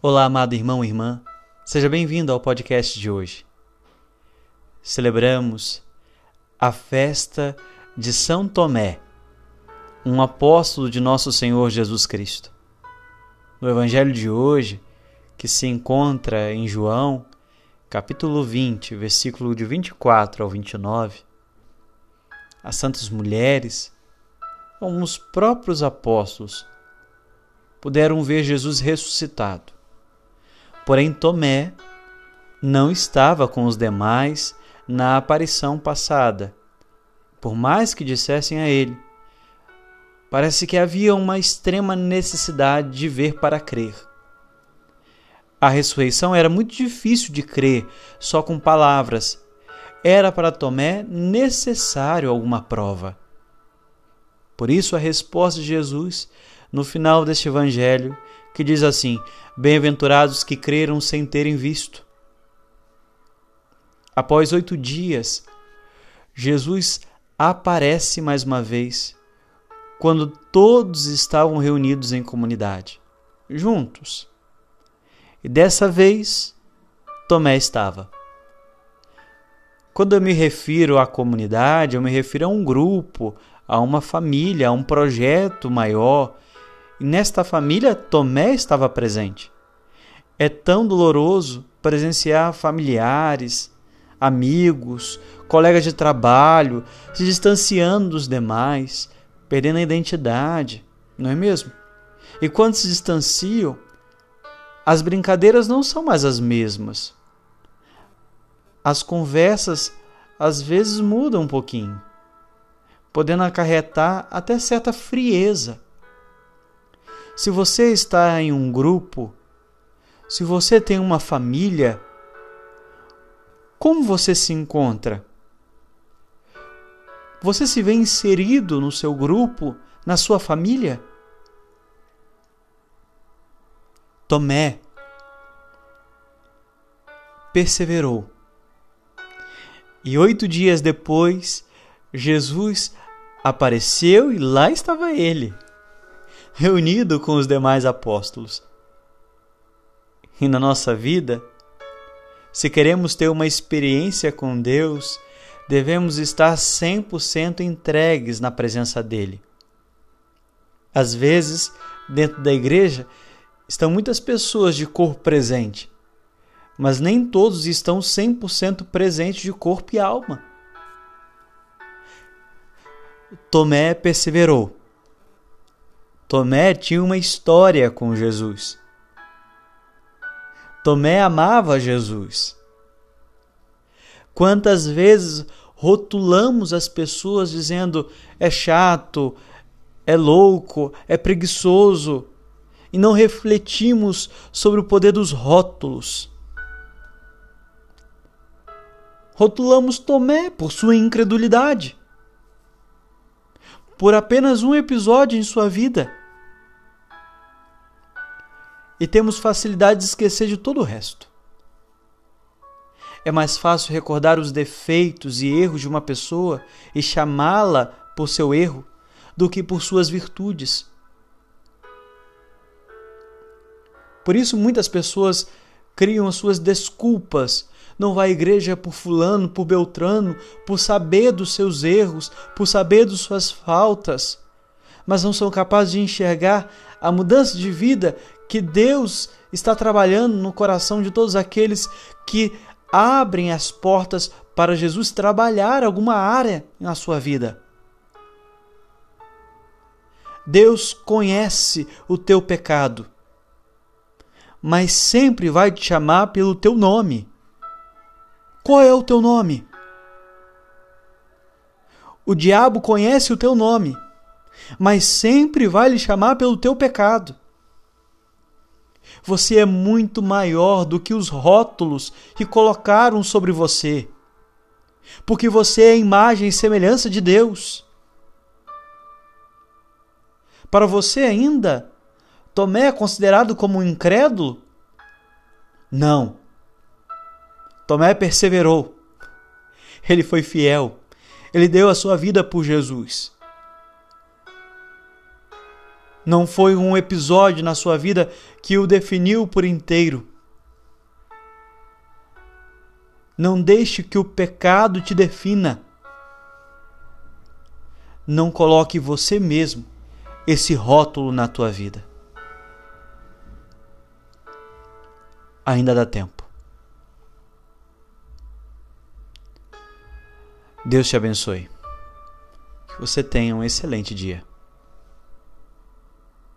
Olá, amado irmão e irmã, seja bem-vindo ao podcast de hoje. Celebramos a festa de São Tomé, um apóstolo de nosso Senhor Jesus Cristo. No Evangelho de hoje, que se encontra em João, capítulo 20, versículo de 24 ao 29, as santas mulheres, como os próprios apóstolos, puderam ver Jesus ressuscitado Porém, Tomé não estava com os demais na aparição passada. Por mais que dissessem a ele, parece que havia uma extrema necessidade de ver para crer. A ressurreição era muito difícil de crer só com palavras. Era para Tomé necessário alguma prova. Por isso, a resposta de Jesus, no final deste evangelho, que diz assim: Bem-aventurados que creram sem terem visto. Após oito dias, Jesus aparece mais uma vez, quando todos estavam reunidos em comunidade, juntos. E dessa vez, Tomé estava. Quando eu me refiro à comunidade, eu me refiro a um grupo, a uma família, a um projeto maior nesta família, Tomé estava presente. É tão doloroso presenciar familiares, amigos, colegas de trabalho se distanciando dos demais, perdendo a identidade, não é mesmo? E quando se distanciam, as brincadeiras não são mais as mesmas. As conversas às vezes mudam um pouquinho, podendo acarretar até certa frieza se você está em um grupo, se você tem uma família, como você se encontra? Você se vê inserido no seu grupo, na sua família? Tomé perseverou. E oito dias depois, Jesus apareceu e lá estava ele reunido com os demais apóstolos. E na nossa vida, se queremos ter uma experiência com Deus, devemos estar 100% entregues na presença dele. Às vezes, dentro da igreja, estão muitas pessoas de corpo presente, mas nem todos estão 100% presentes de corpo e alma. Tomé perseverou Tomé tinha uma história com Jesus. Tomé amava Jesus. Quantas vezes rotulamos as pessoas dizendo é chato, é louco, é preguiçoso e não refletimos sobre o poder dos rótulos. Rotulamos Tomé por sua incredulidade, por apenas um episódio em sua vida e temos facilidade de esquecer de todo o resto. É mais fácil recordar os defeitos e erros de uma pessoa e chamá-la por seu erro do que por suas virtudes. Por isso, muitas pessoas criam as suas desculpas. Não vai à igreja por Fulano, por Beltrano, por saber dos seus erros, por saber das suas faltas, mas não são capazes de enxergar a mudança de vida que Deus está trabalhando no coração de todos aqueles que abrem as portas para Jesus trabalhar alguma área na sua vida. Deus conhece o teu pecado, mas sempre vai te chamar pelo teu nome. Qual é o teu nome? O diabo conhece o teu nome, mas sempre vai lhe chamar pelo teu pecado. Você é muito maior do que os rótulos que colocaram sobre você. Porque você é a imagem e semelhança de Deus. Para você ainda, Tomé é considerado como um incrédulo? Não. Tomé perseverou. Ele foi fiel. Ele deu a sua vida por Jesus. Não foi um episódio na sua vida que o definiu por inteiro. Não deixe que o pecado te defina. Não coloque você mesmo esse rótulo na tua vida. Ainda dá tempo. Deus te abençoe. Que você tenha um excelente dia.